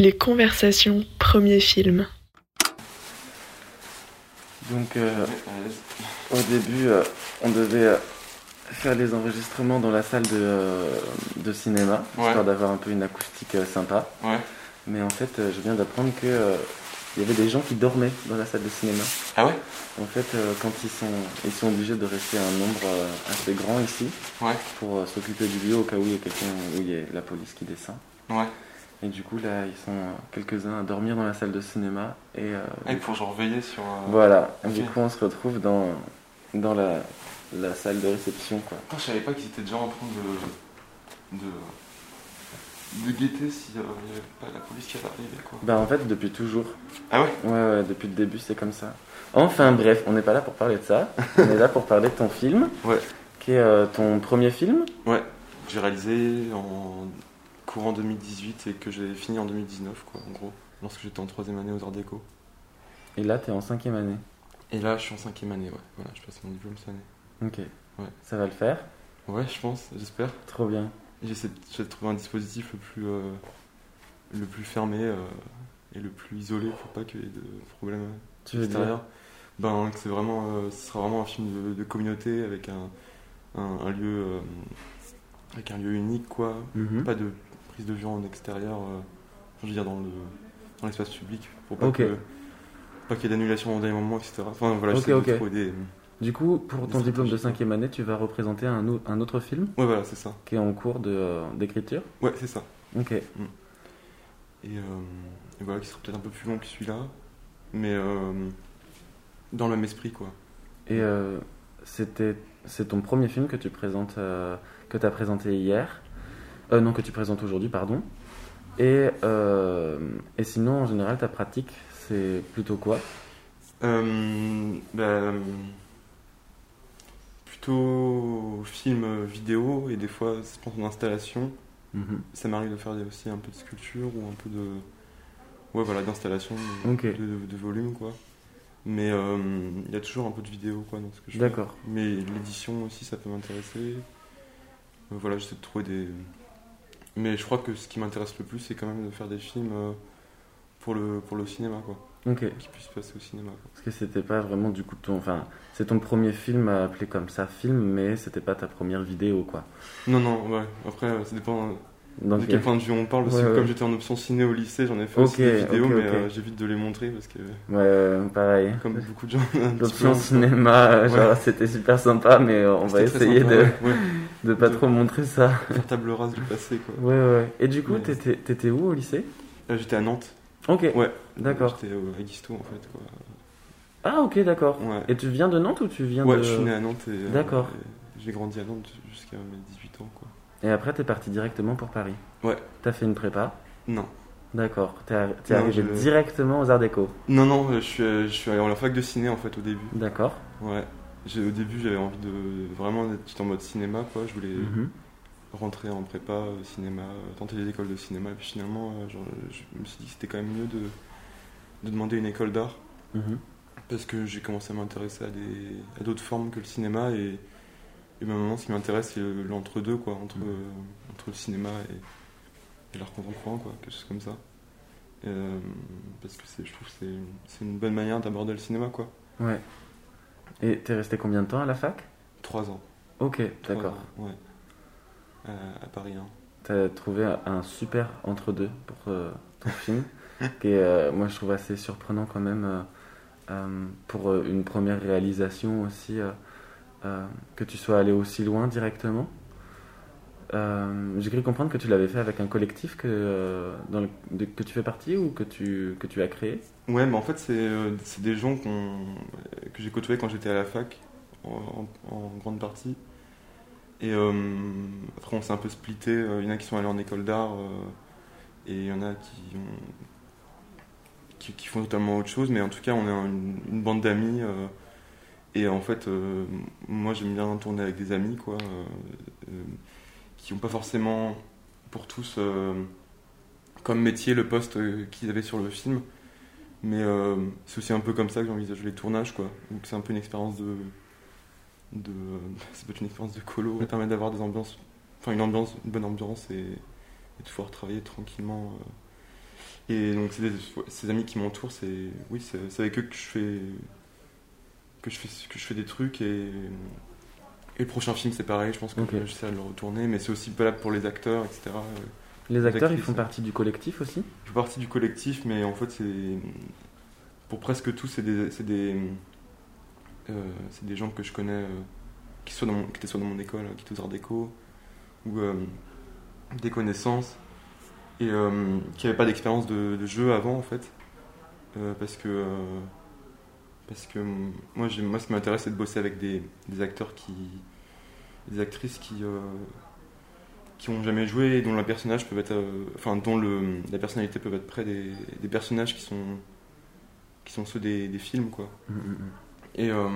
Les conversations, premier film. Donc euh, au début, euh, on devait euh, faire les enregistrements dans la salle de, euh, de cinéma, Ouais. histoire d'avoir un peu une acoustique euh, sympa. Ouais. Mais en fait, euh, je viens d'apprendre que euh, il y avait des gens qui dormaient dans la salle de cinéma. Ah ouais? En fait, euh, quand ils sont, ils sont obligés de rester un nombre euh, assez grand ici Ouais. pour euh, s'occuper du lieu au cas où il y a quelqu'un, où il y a la police qui descend. Ouais. Et du coup, là, ils sont euh, quelques-uns à dormir dans la salle de cinéma. Et euh, Ah, il faut genre veiller sur. euh, voilà, Et du coup, on se retrouve dans, dans la, la salle de réception, quoi. Putain, je savais pas qu'ils étaient déjà en train de. de. de guetter s'il y avait pas la police qui allait arriver quoi. Bah, en fait, depuis toujours. Ah ouais? Ouais, ouais, depuis le début, c'est comme ça. Enfin, bref, on n'est pas là pour parler de ça. on est là pour parler de ton film. Ouais. Qui est euh, ton premier film. Ouais. J'ai réalisé en courant 2018 et que j'ai fini en 2019 quoi, en gros. Lorsque j'étais en troisième année aux Arts Déco. Et là, t'es en cinquième année. Et là, je suis en cinquième année, ouais. Voilà, je passe mon diplôme cette année. Ok. Ouais. Ça va le faire. Ouais, je pense, j'espère. Trop bien. J'essaie de, trouver un dispositif le plus, euh, le plus fermé euh, et le plus isolé pour pas qu'il y ait de problèmes Tu veux dire extérieurs. Ben, c'est vraiment, euh, ce sera vraiment un film de, de communauté avec un, un, un lieu, avec un lieu unique, quoi. Mhm. Pas de prise de vue en extérieur, euh, je veux dire dans le, dans l'espace public, pour pas Ok. que, pas qu'il y ait d'annulation au dernier moment, etc. Enfin voilà, Ok, j'essaie de des, Du coup, pour ton diplôme de cinquième année, tu vas représenter un, un autre film ouais voilà, c'est ça. qui est en cours euh, d'écriture. Ouais, c'est ça. Ok. Et, euh, et voilà, qui sera peut-être un peu plus long que celui-là, mais euh, dans le même esprit, quoi. Et c'était, c'est ton premier film que tu présentes, euh, que tu as présenté hier. Euh, non, que tu présentes aujourd'hui, pardon. Et, euh, et sinon, en général, ta pratique, c'est plutôt quoi? Euh, bah, plutôt film vidéo et des fois, je pense en installation. Mhm. Ça m'arrive de faire aussi un peu de sculpture ou un peu de. Ouais, voilà, d'installation, de, de- de volume, quoi. Mais euh, il y a toujours un peu de vidéo, quoi, dans ce que je fais. D'accord. Mais l'édition aussi, ça peut m'intéresser. Euh, voilà, j'essaie de trouver des. Mais je crois que ce qui m'intéresse le plus, c'est quand même de faire des films euh, pour le, pour le cinéma, quoi. Ok. Qui puissent passer au cinéma, quoi. Parce que c'était pas vraiment du coup ton. Enfin, c'est ton premier film à appeler comme ça film, mais c'était pas ta première vidéo, quoi. Non, non, ouais. Après, euh, ça dépend euh, Donc, de quel point de vue on parle. Parce Ouais, que ouais. comme j'étais en option ciné au lycée, j'en ai fait aussi des vidéos, mais euh, j'évite de les montrer parce que, Ouais, ouais, pareil. comme beaucoup de gens. L'option cinéma, genre, c'était super sympa, mais on va essayer sympa, de, ouais. Ouais, de pas De- trop montrer ça. faire table rase du passé, quoi. Ouais, ouais. Et du coup, Ouais. t'étais, t'étais où au lycée? Là, j'étais à Nantes. Ok. Ouais. D'accord. J'étais euh, à Guisto, en fait, quoi. Ah, ok, d'accord. Ouais. Et tu viens de Nantes ou tu viens Ouais, de. je suis né à Nantes et euh, D'accord. j'ai grandi à Nantes jusqu'à mes 18 ans quoi. Et après, t'es parti directement pour Paris? Ouais. T'as fait une prépa? Non. D'accord. T'es, arri- t'es Non, arrivé je- directement aux Arts Déco? Non non, euh, je suis euh, je suis allé en fac de ciné en fait au début. D'accord. Ouais. Au début, j'avais envie de vraiment d'être en mode cinéma quoi, je voulais Mhm. rentrer en prépa euh, cinéma, euh, tenter les écoles de cinéma et puis finalement euh, genre, je me suis dit que c'était quand même mieux de de demander une école d'art Mhm. parce que j'ai commencé à m'intéresser à des à d'autres formes que le cinéma et et ben, maintenant ce qui m'intéresse c'est le- l'entre-deux quoi, entre Mhm. entre le cinéma et et l'art contemporain, quoi, quelque chose comme ça. Euh, parce que je trouve que c'est c'est une bonne manière d'aborder le cinéma, quoi. Ouais. Et t'es resté combien de temps à la fac? Trois ans. Ok, d'accord. Ouais. À, à Paris, hein. T'as trouvé un super entre-deux pour euh, ton film, qui est, euh, moi je trouve assez surprenant quand même euh, euh, pour euh, une première réalisation aussi, euh, euh, que tu sois allé aussi loin directement? Euh, J'ai cru comprendre que tu l'avais fait avec un collectif que, euh, de- que tu fais partie ou que tu, que tu as créé. Ouais, mais en fait, c'est euh, des gens que j'ai côtoyés quand j'étais à la fac, en, grande partie. Et après, on s'est un peu splitté. Il y en a qui sont allés en école d'art et il y en a qui, qui, font totalement autre chose. Mais en tout cas, on est une, une bande d'amis. et en fait, moi, j'aime bien tourner avec des amis, quoi, qui n'ont pas forcément, pour tous, euh, comme métier le poste euh, qu'ils avaient sur le film. Mais euh, c'est aussi un peu comme ça que j'envisage les tournages, quoi. Donc c'est un peu une expérience de. de ça peut être une expérience de colo. Ça permet d'avoir des ambiances. Enfin, une ambiance, une bonne ambiance et, et de pouvoir travailler tranquillement Et donc, c'est ces amis qui m'entourent, c'est oui, c'est avec eux que je fais que je fais que je fais des trucs et et le prochain film c'est pareil. Je pense que Ok. j'essaie de le retourner, mais c'est aussi valable pour les acteurs, etc. Les acteurs, ils font partie du collectif aussi? Je fais partie du collectif, mais en fait, c'est pour presque tous, c'est des, c'est des, euh, c'est des gens que je connais, euh, qui, soient dans mon- qui étaient soit dans mon école, qui étaient aux Arts Déco, ou euh, des connaissances, et euh, qui n'avaient pas d'expérience de, de jeu avant, en fait, Euh, parce que euh, parce que moi, moi, ce qui m'intéresse, c'est de bosser avec des, des acteurs qui, des actrices qui euh, qui ont jamais joué et dont la personnage peut être euh, enfin dont le la personnalité peut être près des, des personnages qui sont qui sont ceux des, des films quoi. Mm, mm, mm. et euh,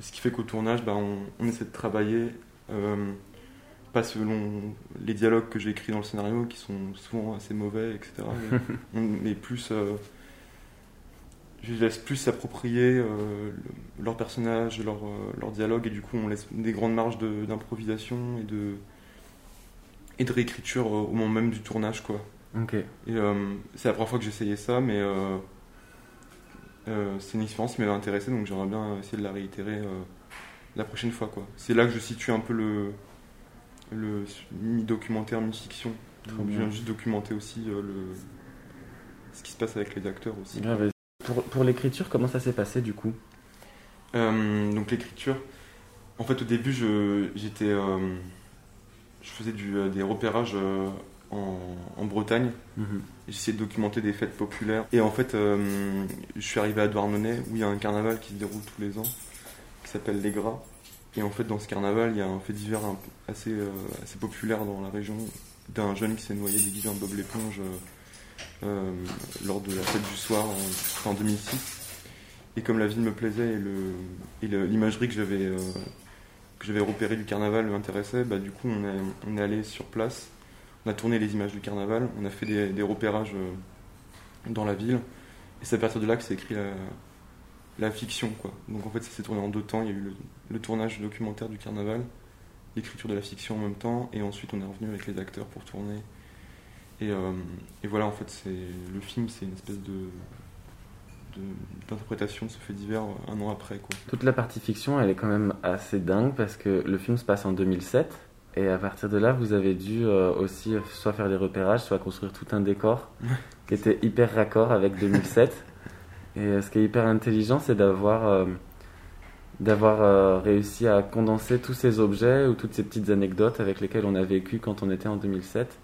ce qui fait qu'au tournage bah, on, on essaie de travailler euh, pas selon les dialogues que j'ai écrits dans le scénario qui sont souvent assez mauvais etc mais, on- mais plus je les laisse plus s'approprier euh, le- leur personnage leur, euh, leur dialogue et du coup on laisse des grandes marges de- d'improvisation et de et de réécriture euh, au moment même du tournage quoi Ok. et euh, c'est la première fois que j'essayais ça, mais c'est une expérience qui m'avait intéressé, donc j'aimerais bien essayer de la réitérer la prochaine fois. quoi. C'est là que je situe un peu le, le mi-documentaire, mi-fiction. Je viens juste documenter aussi euh, le, ce qui se passe avec les acteurs aussi. Grave. Pour, pour l'écriture, comment ça s'est passé du coup? Euh, donc l'écriture, en fait au début je, j'étais, euh, je faisais du, euh, des repérages euh, en, en Bretagne. J'essayais de documenter des fêtes populaires. Et en fait, je suis arrivé à Douarnenez, où il y a un carnaval qui se déroule tous les ans, qui s'appelle Les Gras. Et en fait, dans ce carnaval, il y a un fait divers assez, assez populaire dans la région, d'un jeune qui s'est noyé déguisé en Bob l'éponge lors de la fête du soir en, en 2006. Et comme la ville me plaisait et l'imagerie que j'avais euh, que j'avais repérée du carnaval m'intéressait, bah, du coup, on est, allé sur place on a tourné les images du carnaval, on a fait des, repérages euh, dans la ville, et c'est à partir de là que s'est écrit la, la fiction. Quoi. Donc en fait, ça s'est tourné en deux temps. Il y a eu le, le tournage documentaire du carnaval, l'écriture de la fiction en même temps, et ensuite on est revenu avec les acteurs pour tourner. Et, euh, et voilà, en fait, c'est le film, c'est une espèce de d'interprétation de ce fait divers euh, un an après. Quoi. Toute la partie fiction, elle est quand même assez dingue parce que le film se passe en 2007 et à partir de là, vous avez dû euh, aussi soit faire des repérages, soit construire tout un décor qui était hyper raccord avec 2007. Et euh, ce qui est hyper intelligent, c'est d'avoir euh, d'avoir réussi à condenser tous ces objets ou toutes ces petites anecdotes avec lesquelles on a vécu quand on était en 2007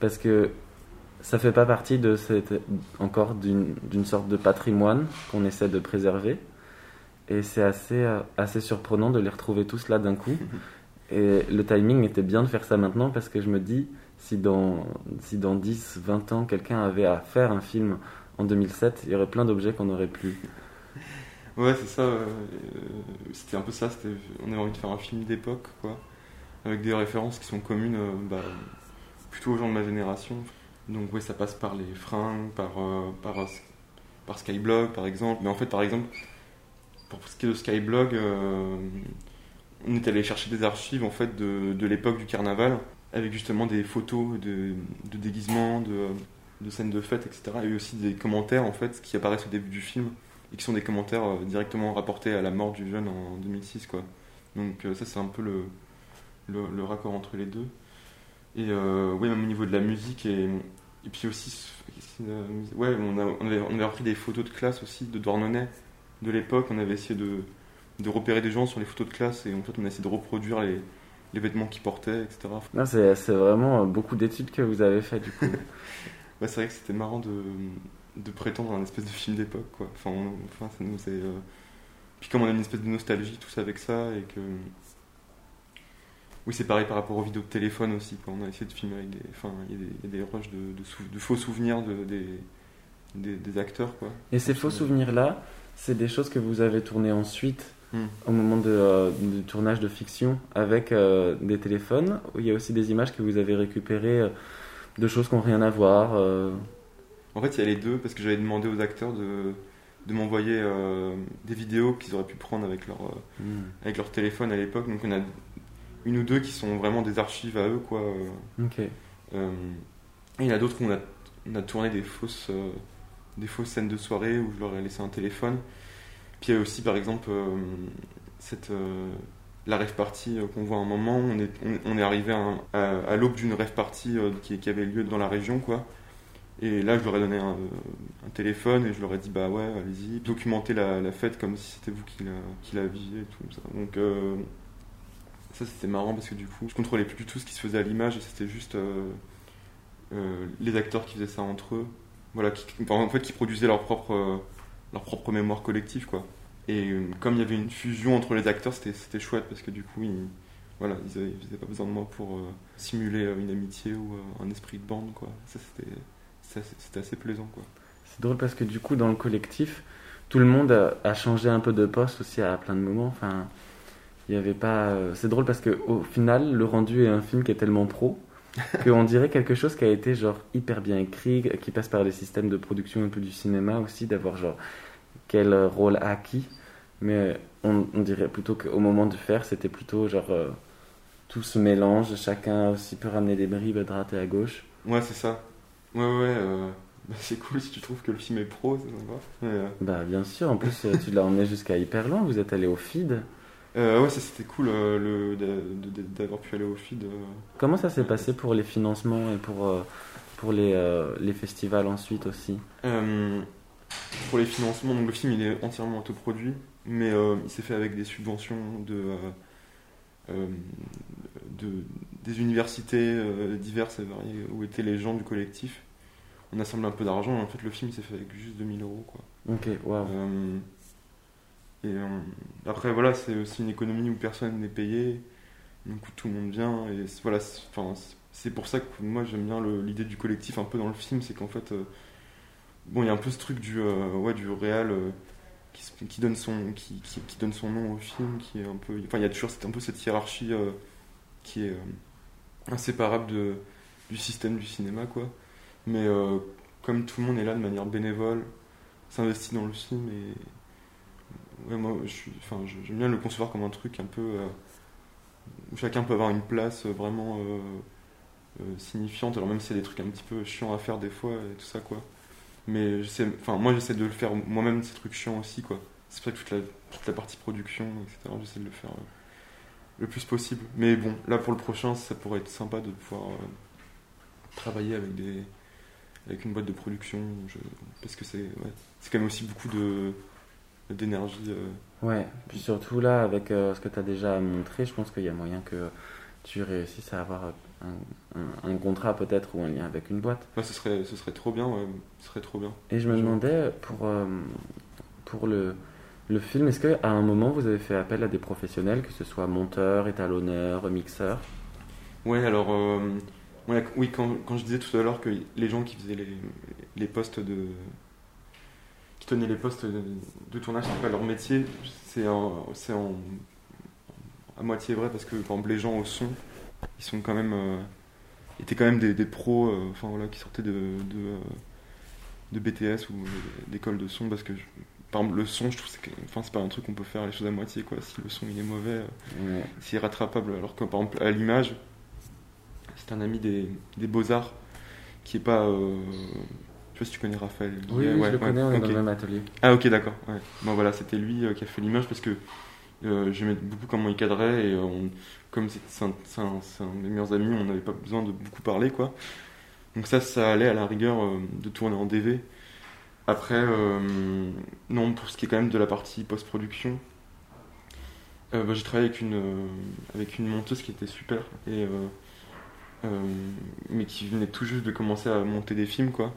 parce que ça fait pas partie de cette, encore d'une sorte de patrimoine qu'on essaie de préserver. Et c'est assez, euh, assez surprenant de les retrouver tous là d'un coup. Et le timing était bien de faire ça maintenant parce que je me dis, si dans, si dans 10, 20 ans, quelqu'un avait à faire un film en 2007, il y aurait plein d'objets qu'on aurait pu. Ouais, c'est ça. euh, euh, c'était un peu ça. On avait envie de faire un film d'époque, quoi, avec des références qui sont communes, euh, bah, plutôt aux gens de ma génération. Donc ouais, ça passe par les fringues, par euh, par euh, par Skyblog, par exemple. Mais en fait, par exemple, pour ce qui est de Skyblog, euh, on est allé chercher des archives en fait de, de l'époque du carnaval, avec justement des photos de, de déguisements, de, de scènes de fête, etc. Et aussi des commentaires en fait qui apparaissent au début du film et qui sont des commentaires euh, directement rapportés à la mort du jeune en 2006 quoi. Donc euh, ça c'est un peu le, le, le raccord entre les deux. Et euh, oui même au niveau de la musique et, et puis aussi ouais on, a, on, avait, on avait repris des photos de classe aussi de Douarnenez de l'époque. On avait essayé de, de repérer des gens sur les photos de classe et en fait on a essayé de reproduire les, les vêtements qu'ils portaient etc. Non, c'est c'est vraiment euh, beaucoup d'études que vous avez fait du coup. Ouais, c'est vrai que c'était marrant de, de prétendre un espèce de film d'époque, quoi. Enfin, on- enfin, ça nous est, euh, Puis comme on a une espèce de nostalgie tous avec ça, et que... Oui, c'est pareil par rapport aux vidéos de téléphone aussi. On a essayé de filmer avec des... Enfin, il y a des, des rushs de, de, sou- de faux souvenirs de, des, des, des acteurs, quoi. Et ces faux souvenirs-là, c'est des choses que vous avez tournées ensuite Hmm. au moment de, euh, du tournage de fiction avec euh, des téléphones. Il y a aussi des images que vous avez récupérées euh, de choses qui n'ont rien à voir. En fait, il y a les deux, parce que j'avais demandé aux acteurs de, de m'envoyer des vidéos qu'ils auraient pu prendre avec leur... Hmm. avec leur téléphone à l'époque. Donc on a une ou deux qui sont vraiment des archives à eux, quoi. Ok. Euh, et il y en a d'autres où on a, on a tourné des fausses, euh, des fausses scènes de soirée où je leur ai laissé un téléphone. Puis il y a aussi, par exemple, euh, cette, euh, la rêve party euh, qu'on voit à un moment. On est, on, on est arrivé à, un- à- à l'aube d'une rêve party euh, qui, qui avait lieu dans la région, quoi. Et là, je leur ai donné un, euh, un téléphone et je leur ai dit, bah ouais, allez-y, documentez la, la fête comme si c'était vous qui la, qui la viviez et tout ça. Donc, euh, ça c'était marrant parce que du coup, je contrôlais plus du tout ce qui se faisait à l'image et c'était juste euh, euh, les acteurs qui faisaient ça entre eux. Voilà, qui, en fait, qui produisaient leur propre, euh, leur propre mémoire collective, quoi. Et comme il y avait une fusion entre les acteurs, c'était chouette parce que du coup, ils, voilà, ils avaient, ils avaient pas besoin de moi pour simuler une amitié ou un esprit de bande, quoi. Ça, c'était assez- plaisant. C'est drôle parce que du coup, dans le collectif, tout le monde a, a changé un peu de poste aussi à plein de moments. Enfin, il y avait pas. euh, C'est drôle parce que au final, le rendu est un film qui est tellement pro qu'on dirait quelque chose qui a été genre hyper bien écrit, qui passe par les systèmes de production un peu du cinéma aussi, d'avoir genre quel rôle a qui. Mais on, on dirait plutôt qu'au moment de faire, c'était plutôt genre euh, tout se mélange, chacun aussi peut ramener des bribes à droite et à gauche. Ouais, c'est ça. Ouais, ouais, euh, bah, c'est cool si tu trouves que le film est pro, c'est sympa. Mais, euh, Bah bien sûr, en plus tu l'as emmené jusqu'à hyper loin, vous êtes allé au feed. Euh, ouais, ça c'était cool euh, le- d'avoir pu aller au feed. euh. Comment ça s'est passé pour les financements et pour, pour les, les festivals ensuite aussi? Euh, pour les financements, donc le film il est entièrement autoproduit, mais euh, il s'est fait avec des subventions de, de des universités diverses et variées où étaient les gens du collectif. On a assemblé un peu d'argent, et en fait le film il s'est fait avec juste 2000 euros quoi. Ok, waouh. Et euh, après, voilà, c'est aussi une économie où personne n'est payé, donc tout le monde vient. Et c'est- voilà, c'est- pour ça que moi j'aime bien l'idée du collectif un peu dans le film, c'est qu'en fait, euh, bon, il y a un peu ce truc du, euh, ouais, du réel qui, donne son, qui, donne son nom au film, qui est un peu, enfin, il y a toujours un peu cette hiérarchie qui est inséparable de, du système du cinéma, quoi. Mais comme tout le monde est là de manière bénévole, s'investit dans le film et moi je j'aime bien le concevoir comme un truc un peu euh, où chacun peut avoir une place euh, vraiment euh, euh, signifiante. Alors même si c'est des trucs un petit peu chiants à faire des fois et tout ça quoi. Mais enfin moi j'essaie de le faire moi-même ces trucs chiants aussi quoi. C'est pour que toute la, toute la partie production etc j'essaie de le faire le plus possible. Mais bon là pour le prochain ça pourrait être sympa de pouvoir travailler avec des avec une boîte de production je- parce que c'est c'est quand même aussi beaucoup de d'énergie euh. Ouais, puis surtout là, avec euh, ce que tu as déjà montré, je pense qu'il y a moyen que tu réussisses à avoir un, un- un contrat peut-être ou un lien avec une boîte. Ouais, ce serait ce serait trop bien ouais, ce serait trop bien Et je me demandais, pour, euh, pour le, le film, est-ce qu'à un moment vous avez fait appel à des professionnels, que ce soit monteur, étalonneur, mixeur? Ouais alors euh, ouais, oui quand, quand je disais tout à l'heure que les gens qui faisaient les, les postes de tenaient les postes de, de tournage c'était pas leur métier c'est c'est à moitié vrai parce que par exemple les gens au son ils sont quand même euh, étaient quand même des, des pros euh, enfin voilà qui sortaient de de, euh, de BTS ou d'école de son parce que je- par exemple le son je trouve que c'est enfin c'est pas un truc qu'on peut faire les choses à moitié quoi si le son il est mauvais Ouais. c'est rattrapable alors que par exemple à l'image c'est un ami des, des beaux-arts qui est pas euh, sais pas si tu connais Raphaël Oui, oui, ouais, je le ouais, connais, on est ok. dans le même atelier. Ah ok d'accord. Ouais. Bon voilà c'était lui euh, qui a fait l'image parce que euh, j'aimais beaucoup comment il cadrait et euh, on- comme c'est un, c'est un- c'est un de mes meilleurs amis on n'avait pas besoin de beaucoup parler quoi. Donc ça ça allait à la rigueur euh, de tourner en DV. Après euh, non pour ce qui est quand même de la partie post-production bah, j'ai travaillé avec une avec une monteuse qui était super et mais qui venait tout juste de commencer à monter des films quoi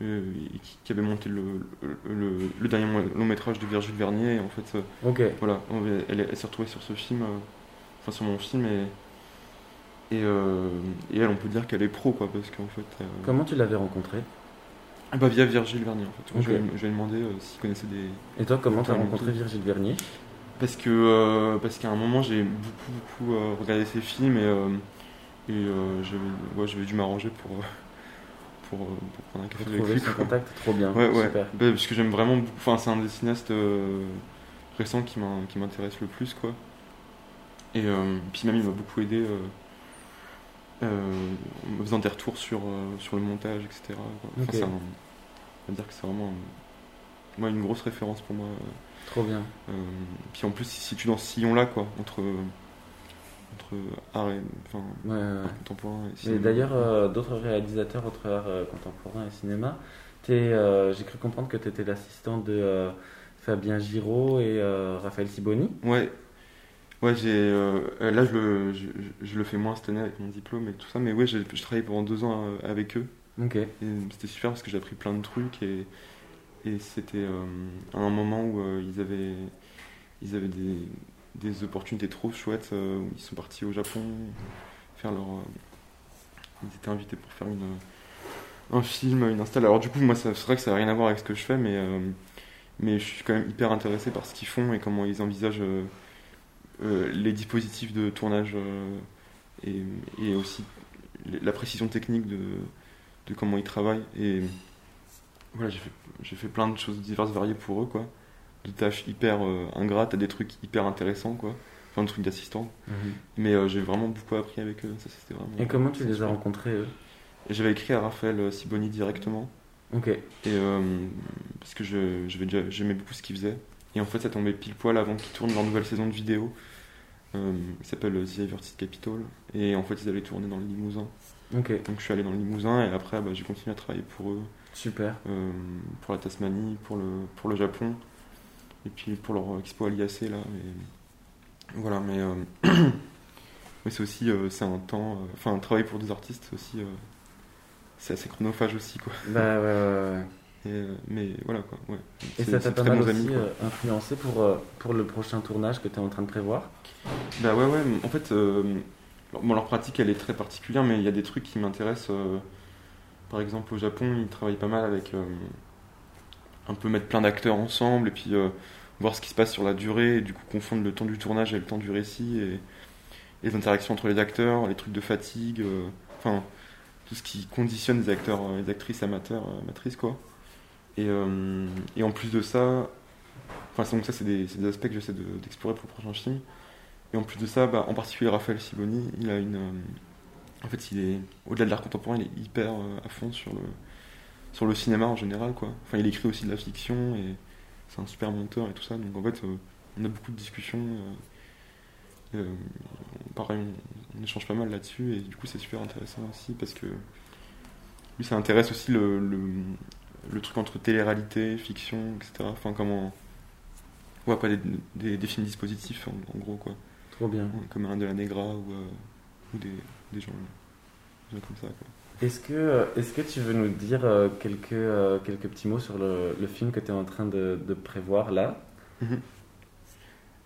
euh, qui, qui avait monté le, le, dernier long métrage de Virgile Vernier. Et en fait, euh, voilà, elle, elle s'est retrouvée sur ce film, euh, enfin sur mon film, et, et, euh, et elle, on peut dire qu'elle est pro, quoi, parce qu'en fait. Comment tu l'avais rencontré ah bah, via Virgile Vernier, en fait. Je, lui ai- demandé euh, s'il connaissait des. Et toi, comment tu as Comment rencontré Virgile Vernier? Parce que euh, parce qu'à un moment, j'ai beaucoup, beaucoup euh, regardé ses films et, et j'avais ouais, dû m'arranger pour, pour, euh, pour prendre un café avec lui. son contact, trop bien. Ouais, ouais. Super. Bah, parce que j'aime vraiment beaucoup. Enfin, c'est un des cinéastes euh, récents qui m'in- qui m'intéresse le plus, quoi. Et euh, puis même, il m'a beaucoup aidé euh, en me faisant des retours sur, sur le montage, etc. Enfin, Ok. c'est un- on va dire que c'est vraiment ouais, une grosse référence pour moi. Trop bien. Puis en plus, il se situe dans ce sillon-là, quoi, entre art et enfin, Ouais, ouais, ouais. art contemporain et cinéma. d'ailleurs, euh, d'autres réalisateurs entre art euh, contemporain et cinéma, t'es, euh, j'ai cru comprendre que tu étais l'assistant de euh, Fabien Giraud et Raphaël Siboni. Ouais, ouais, j'ai là je le, je, le fais moins cette année avec mon diplôme et tout ça, mais ouais, j'ai je travaillé pendant deux ans avec eux. Ok. Et c'était super parce que j'ai appris plein de trucs et, et c'était à un moment où ils avaient, ils avaient des, des opportunités trop chouettes. euh, ils sont partis au Japon faire leur. euh, ils étaient invités pour faire une, un film, une install. Alors du coup, moi, c'est vrai que ça n'a rien à voir avec ce que je fais, mais, euh, mais je suis quand même hyper intéressé par ce qu'ils font et comment ils envisagent euh, euh, les dispositifs de tournage euh, et, aussi la précision technique de de comment ils travaillent. Et voilà, j'ai fait, fait plein de choses diverses, variées pour eux, quoi. De tâches hyper euh, ingrates à des trucs hyper intéressants, quoi. Enfin, de trucs d'assistant. Mais euh, j'ai vraiment beaucoup appris avec eux. Ça, vraiment. Et comment tu les as rencontrés, eux? J'avais écrit à Raphaël euh, Siboni directement. Ok. Et euh, parce que je, déjà, j'aimais beaucoup ce qu'il faisait. Et en fait, ça tombait pile poil avant qu'ils tournent leur nouvelle saison de vidéo. Euh, qui s'appelle The Averted Capitol. Et en fait, ils allaient tourner dans le Limousin. Ok. Donc je suis allé dans le Limousin et après, bah, j'ai continué à travailler pour eux. Super. euh, pour la Tasmanie, pour le, pour le Japon, et puis pour leur expo à l'IAC là. Voilà, mais, euh, mais c'est aussi euh, c'est un temps, euh, enfin travailler pour des artistes c'est aussi, euh, c'est assez chronophage aussi quoi. Bah ouais, ouais, ouais. Et, euh, mais voilà quoi. Ouais. Et ça t'a pas mal aussi amis, euh, influencé pour, euh, pour le prochain tournage que tu es en train de prévoir? Bah ouais, ouais. En fait, euh, leur, bon, leur pratique, elle est très particulière, mais il y a des trucs qui m'intéressent. euh, par exemple, au Japon, ils travaillent pas mal avec euh, un peu mettre plein d'acteurs ensemble et puis euh, voir ce qui se passe sur la durée, et du coup confondre le temps du tournage et le temps du récit et les interactions entre les acteurs, les trucs de fatigue, euh, enfin tout ce qui conditionne les acteurs, euh, les actrices amateurs, amatrices quoi. Et, et en plus de ça, enfin donc ça c'est des, aspects que j'essaie de- d'explorer pour le prochain film. Et en plus de ça, bah, en particulier Raphaël Siboni, il a une. en fait, il est au-delà de l'art contemporain, il est hyper à fond sur le sur le cinéma en général, quoi. Enfin, il écrit aussi de la fiction et c'est un super monteur et tout ça. Donc en fait, euh, on a beaucoup de discussions. euh, euh, pareil, on, on échange pas mal là-dessus et du coup, c'est super intéressant aussi parce que lui, ça intéresse aussi le, le, le truc entre télé-réalité, fiction, etc. Enfin, comment. Ouais, pas des, des, des films dispositifs en- en gros, quoi. Trop bien. Comme un de la Negra ou, euh, ou des, des gens, des gens comme ça. Quoi. Est-ce que, est-ce que tu veux nous dire euh, quelques, euh, quelques petits mots sur le, le film que tu es en train de, de prévoir là?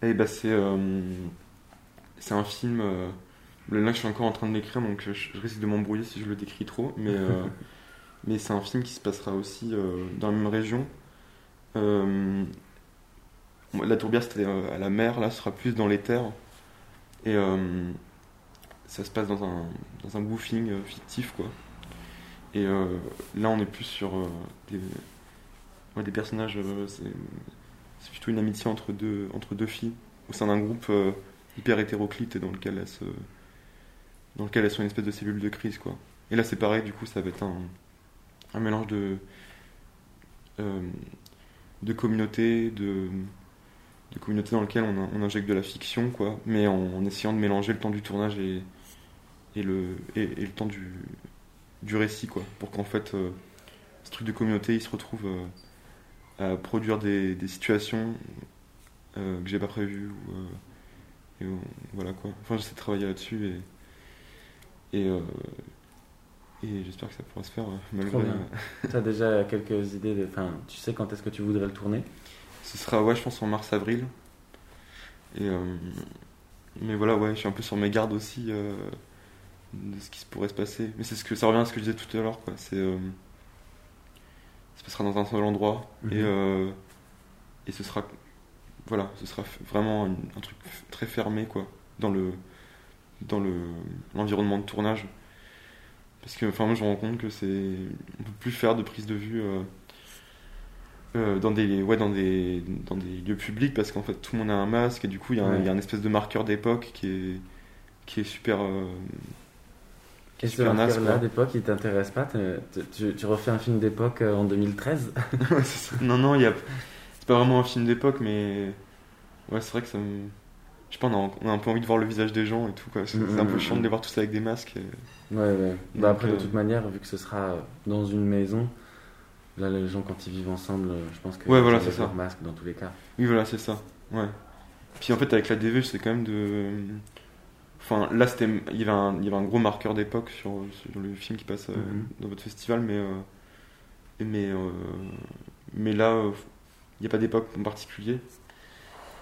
Bah c'est euh, c'est un film. euh, là je suis encore en train de l'écrire donc je, je risque de m'embrouiller si je le décris trop, mais euh, mais c'est un film qui se passera aussi dans la même région. La tourbière c'était à la mer, là ce sera plus dans les terres et ça se passe dans un dans un woofing fictif quoi. Et euh, là on est plus sur euh, des ouais, des personnages. euh, c'est plutôt une amitié entre deux, entre deux filles au sein d'un groupe hyper hétéroclite dans lequel elles se, dans lequel elles sont une espèce de cellule de crise quoi. Et là c'est pareil du coup ça va être un, un mélange de de communautés de de communautés dans lesquelles on, injecte de la fiction quoi, mais en, essayant de mélanger le temps du tournage et le et le temps du du récit quoi, pour qu'en fait euh, ce truc de communauté il se retrouve euh, à produire des, des situations euh, que j'ai pas prévues. Ou, et, voilà quoi. Enfin, j'essaie de travailler là-dessus et, et, et j'espère que ça pourra se faire malgré. Tu as déjà quelques idées de, Enfin, tu sais quand est-ce que tu voudrais le tourner? Ce sera, ouais, je pense en mars-avril. Et mais voilà, ouais, je suis un peu sur mes gardes aussi de ce qui se pourrait se passer. Mais c'est ce que ça revient à ce que je disais tout à l'heure, quoi. C'est euh, ça se passera dans un seul endroit Mhm. et euh, et ce sera voilà, ce sera vraiment une- un truc très fermé, quoi, dans le dans le l'environnement de tournage. Parce que, enfin, moi, je me rends compte que c'est on peut plus faire de prise de vue. euh, dans des ouais dans des dans des lieux publics parce qu'en fait tout le monde a un masque et du coup il y un, Ouais. y a une espèce de marqueur d'époque qui est qui est super euh, Et ce super naze, marqueur-là quoi. d'époque, il t'intéresse pas tu, tu refais un film d'époque euh, en 2013 Ouais, c'est ça. non, non, y a... c'est pas vraiment un film d'époque, mais ouais, c'est vrai que ça me. Je sais pas, on a, un peu envie de voir le visage des gens et tout, quoi. C'est un peu Mhm. chiant de les voir tous avec des masques. et- Ouais, ouais. Bah, après, de euh, toute manière, vu que ce sera dans une maison, là, les gens, quand ils vivent ensemble, euh, je pense que Ouais, voilà, c'est ça. masque dans tous les cas. Oui, voilà, c'est ça. Ouais. Puis en fait, avec la DV, c'est quand même de. Enfin, là, c'était, il y avait un, il y avait un gros marqueur d'époque sur, sur le film qui passe euh, Mhm. dans votre festival, mais euh, mais euh, mais là, il n'y a pas d'époque en particulier.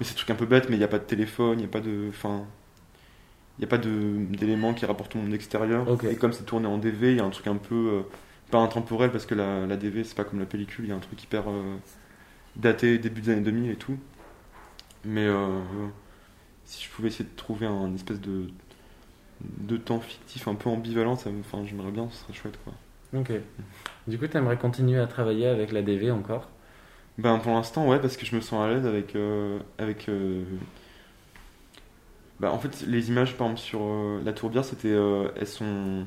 Mais c'est un truc un peu bête, mais il n'y a pas de téléphone, il n'y a pas de, enfin, il n'y a pas de d'éléments qui rapportent au monde extérieur. Et comme c'est tourné en DV, il y a un truc un peu pas intemporel parce que la, la DV c'est pas comme la pellicule, il y a un truc hyper daté début des années 2000 et tout. Mais si je pouvais essayer de trouver un espèce de de temps fictif un peu ambivalent, ça me, enfin, j'aimerais bien, ce serait chouette quoi. Ok. Du coup, tu aimerais continuer à travailler avec la DV encore? Ben pour l'instant ouais parce que je me sens à l'aise avec euh, avec euh, bah, en fait les images par exemple sur euh, la tourbière c'était elles sont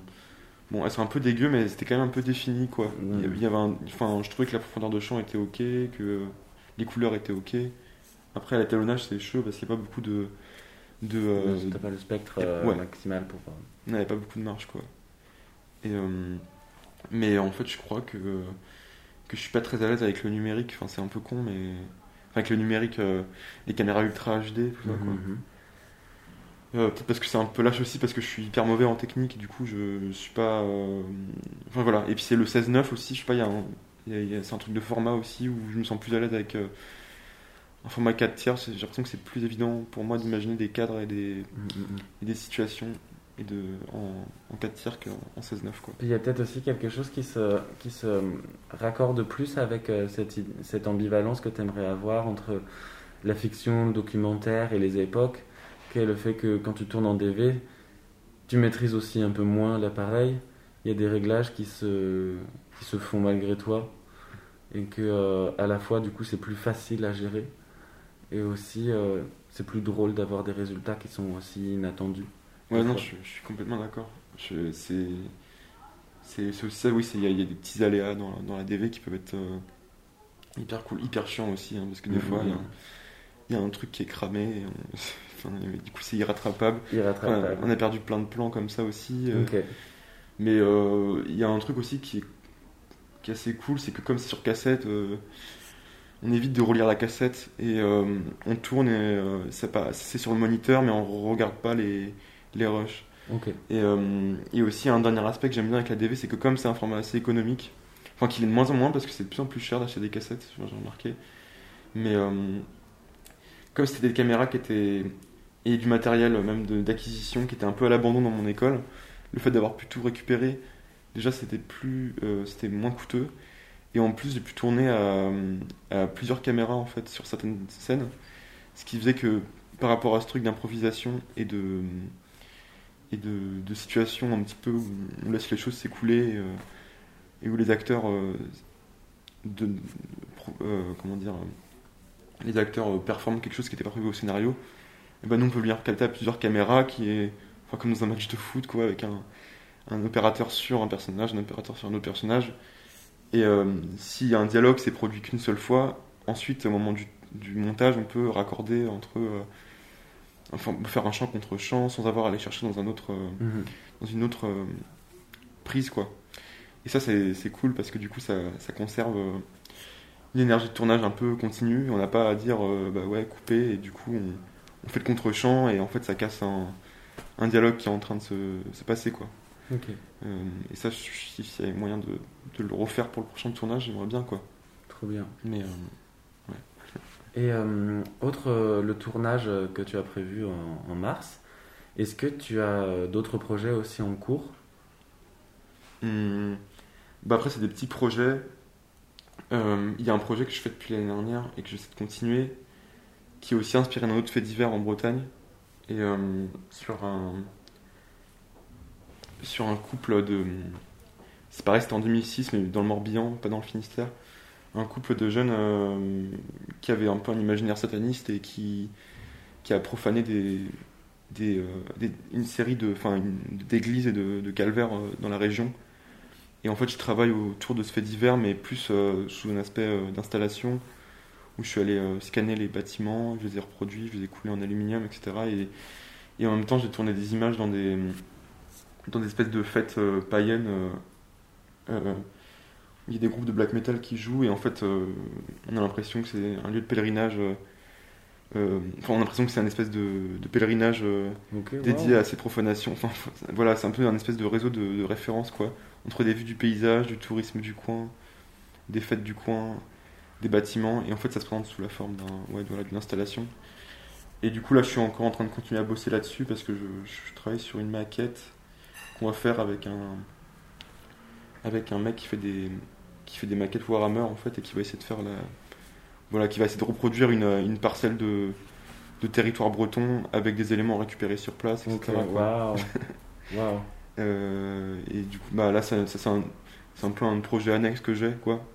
bon elles sont un peu dégueu mais c'était quand même un peu défini quoi. Il y avait- il y avait un- enfin je trouvais que la profondeur de champ était ok que les couleurs étaient ok. Après l'étalonnage c'est chaud parce qu'il n'y a pas beaucoup de de euh, T'as pas le spectre euh, ouais. maximal pour. il n'y avait pas beaucoup de marge quoi. Et euh, mais en fait je crois que que je suis pas très à l'aise avec le numérique. Enfin c'est un peu con mais enfin, avec le numérique, euh, les caméras ultra HD, tout ça quoi. mhm. Euh, Peut-être parce que c'est un peu lâche aussi parce que je suis hyper mauvais en technique. Du coup je, je suis pas. Enfin voilà. Et puis c'est le 16-9 aussi. Je sais pas. Il y a un- a- a- c'est un truc de format aussi où je me sens plus à l'aise avec. Un format 4 tiers, j'ai l'impression que c'est plus évident pour moi d'imaginer des cadres et des, et des situations et de, en, en 4 tiers qu'en en 16-9 quoi. Puis il y a peut-être aussi quelque chose qui se, qui se raccorde plus avec euh, cette, ambivalence que tu aimerais avoir entre la fiction, le documentaire et les époques, qui est le fait que quand tu tournes en DV, tu maîtrises aussi un peu moins l'appareil. Il y a des réglages qui se, qui se font malgré toi et que euh, à la fois du coup c'est plus facile à gérer et aussi euh, c'est plus drôle d'avoir des résultats qui sont aussi inattendus. Ouais, non, je, je suis complètement d'accord. C'est aussi ça, oui, il y, a- il y a des petits aléas dans, la- dans la DV qui peuvent être euh, hyper cool, hyper chiant aussi, hein, parce que des Mhm. fois, il y a- il y, a un truc qui est cramé, et on- enfin, et du coup, c'est irrattrapable. On a perdu plein de plans comme ça aussi. euh. Mais il y a un truc aussi qui est, qui est assez cool, c'est que comme c'est sur cassette, on évite de relire la cassette et euh, on tourne et euh, c'est pas- c'est sur le moniteur, mais on regarde pas les, les rushs. Et, euh, et aussi un dernier aspect que j'aime bien avec la DV, c'est que comme c'est un format assez économique, enfin qu'il est de moins en moins parce que c'est de plus en plus cher d'acheter des cassettes, j'ai remarqué. Mais euh, comme c'était des caméras qui étaient et du matériel même d'acquisition qui était un peu à l'abandon dans mon école, le fait d'avoir pu tout récupérer, déjà c'était plus, c'était moins coûteux. Et en plus j'ai pu tourner à, plusieurs caméras en fait sur certaines scènes, ce qui faisait que par rapport à ce truc d'improvisation et de et de, situations un petit peu où on laisse les choses s'écouler euh, et où les acteurs euh, de, euh, comment dire les acteurs performent quelque chose qui n'était pas prévu au scénario et ben nous on peut venir capter à plusieurs caméras qui est enfin comme dans un match de foot quoi avec un, un opérateur sur un personnage un opérateur sur un autre personnage et euh, a un dialogue c'est produit qu'une seule fois ensuite au moment du, du montage on peut raccorder entre euh, enfin faire un champ contre champ sans avoir à aller chercher dans un autre euh, Mhm. dans une autre prise quoi. Et ça c'est cool parce que du coup ça, ça conserve une énergie de tournage un peu continue. On n'a pas à dire bah ouais couper et du coup on, on fait le contre-champ et en fait ça casse un, un dialogue qui est en train de se, se passer quoi Ok. Euh, et ça je- si s'il y a moyen de, de le refaire pour le prochain tournage j'aimerais bien quoi Trop bien. mais euh, Et euh, autre, le tournage que tu as prévu en, en mars, est-ce que tu as d'autres projets aussi en cours? Hum, bah après, c'est des petits projets. Il y a un projet que je fais depuis l'année dernière et que j'essaie de continuer, qui est aussi inspiré d'un autre fait divers en Bretagne. Et sur un sur un couple de. C'est pareil, c'était en 2006, mais dans le Morbihan, pas dans le Finistère. Un couple de jeunes euh, qui avaient un peu un imaginaire sataniste et qui, qui a profané des, des, euh, une série de, d'églises et de, calvaires euh, dans la région. Et en fait, je travaille autour de ce fait divers, mais plus sous un aspect d'installation, où je suis allé scanner les bâtiments, je les ai reproduits, je les ai coulés en aluminium, etc. Et, et en même temps, j'ai tourné des images dans des, dans des espèces de fêtes euh, païennes. euh, euh, il y a des groupes de black metal qui jouent, et en fait, on a l'impression que c'est un lieu de pèlerinage. euh, enfin, on a l'impression que c'est un espèce de, de pèlerinage euh, dédié wow. à ces profanations. Enfin, voilà, c'est un peu un espèce de réseau de, de référence, quoi. Entre des vues du paysage, du tourisme du coin, des fêtes du coin, des bâtiments. Et en fait, ça se présente sous la forme d'un, ouais, voilà, d'une installation. Et du coup, là, je suis encore en train de continuer à bosser là-dessus parce que je, je travaille sur une maquette qu'on va faire avec un, avec un mec qui fait des, qui fait des maquettes Warhammer, en fait, et qui va essayer de faire la, voilà, qui va essayer de reproduire une, une parcelle de, de territoire breton avec des éléments récupérés sur place, etc. Ok, quoi. waouh. Waouh. Euh, et du coup, bah là, ça, ça, c'est un, c'est un peu un projet annexe que j'ai, quoi.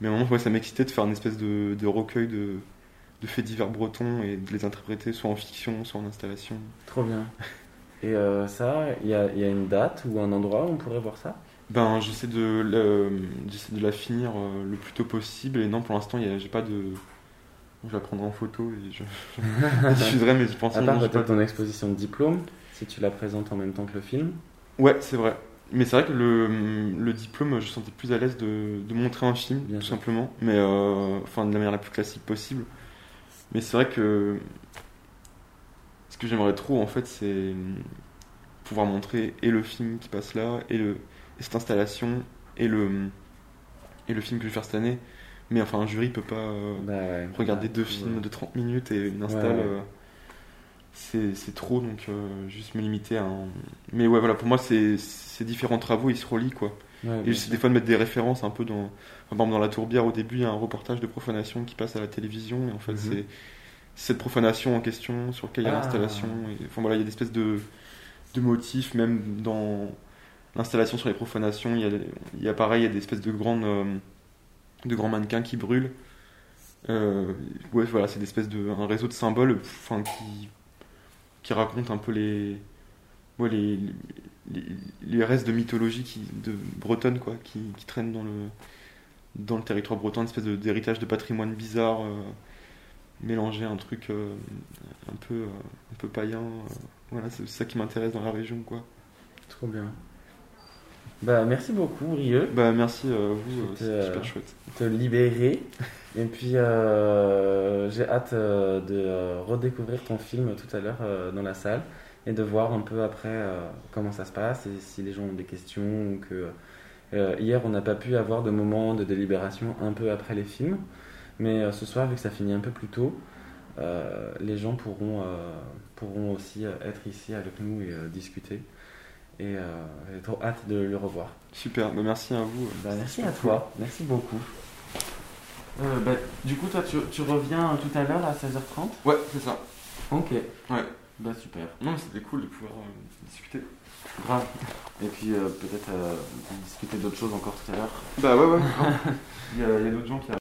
Mais à un moment, ouais, ça m'excitait de faire une espèce de, de recueil de, de faits divers bretons et de les interpréter soit en fiction, soit en installation. Trop bien. Et euh, ça, il y a, il y a une date ou un endroit où on pourrait voir ça? Ben, j'essaie de, j'essaie de la finir euh, le plus tôt possible. Et non, pour l'instant, j'ai pas de. Je la prendrai en photo et je, je la diffuserai, mais je pense À part peut-être ton exposition de diplôme, si tu la présentes en même temps que le film. Ouais, c'est vrai. Mais c'est vrai que le, le diplôme, je sentais plus à l'aise de, de montrer un film, Bien tout simplement. Mais euh, enfin, de la manière la plus classique possible. Mais c'est vrai que ce que j'aimerais trop, en fait, c'est pouvoir montrer et le film qui passe là, et, le, et cette installation, et le, et le film que je vais faire cette année. Mais enfin, un jury peut pas euh, Bah ouais. regarder deux ouais. films de 30 minutes et une install. Ouais, euh, c'est trop, donc euh, juste me limiter à un. Mais ouais, voilà, pour moi, ces, ces différents travaux, ils se relient, quoi. Et j'essaie des fois de mettre des références un peu dans. enfin, par exemple, dans La Tourbière, au début, il y a un reportage de profanation qui passe à la télévision, et en fait, Mhm. c'est cette profanation en question sur lequel il y a Ah. l'installation. Enfin voilà, il y a des espèces de, de motifs, même dans l'installation sur les profanations, il y a, il y a pareil, il y a des espèces de grandes. euh, de grands mannequins qui brûlent. Euh, ouais, voilà, c'est des espèces de. un réseau de symboles enfin, qui, qui racontent un peu les. Ouais, les, les, les restes de mythologie qui, de bretonne quoi, qui, qui traînent dans le, dans le territoire breton, une espèce de- d'héritage de patrimoine bizarre, euh, mélanger un truc euh, un, peu, euh, un peu païen. euh, voilà, c'est ça qui m'intéresse dans la région. quoi. Trop bien. Bah merci beaucoup, Rieux. Bah, merci à vous, C'était, c'est super chouette. te libérer. Et puis, j'ai hâte de redécouvrir ton film tout à l'heure dans la salle et de voir un peu après comment ça se passe et si les gens ont des questions ou que. hier, on n'a pas pu avoir de moment de délibération un peu après les films, mais euh, ce soir, vu que ça finit un peu plus tôt, euh, les gens pourront, euh, pourront aussi être ici avec nous et euh, discuter. Et euh, j'ai trop hâte de le revoir. Super, bah, merci à vous. Bah, merci à toi, merci beaucoup. Euh, bah, du coup, toi, tu, tu reviens tout à l'heure à 16h30 Ouais, c'est ça. Ok. Ouais. Bah, super. Non, mais c'était cool de pouvoir euh, discuter. Grave. Et puis, euh, peut-être euh, discuter d'autres choses encore tout à l'heure. Bah ouais, ouais. il y a, il y a d'autres gens qui